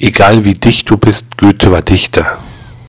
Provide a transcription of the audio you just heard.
Egal wie dicht du bist, Goethe war Dichter.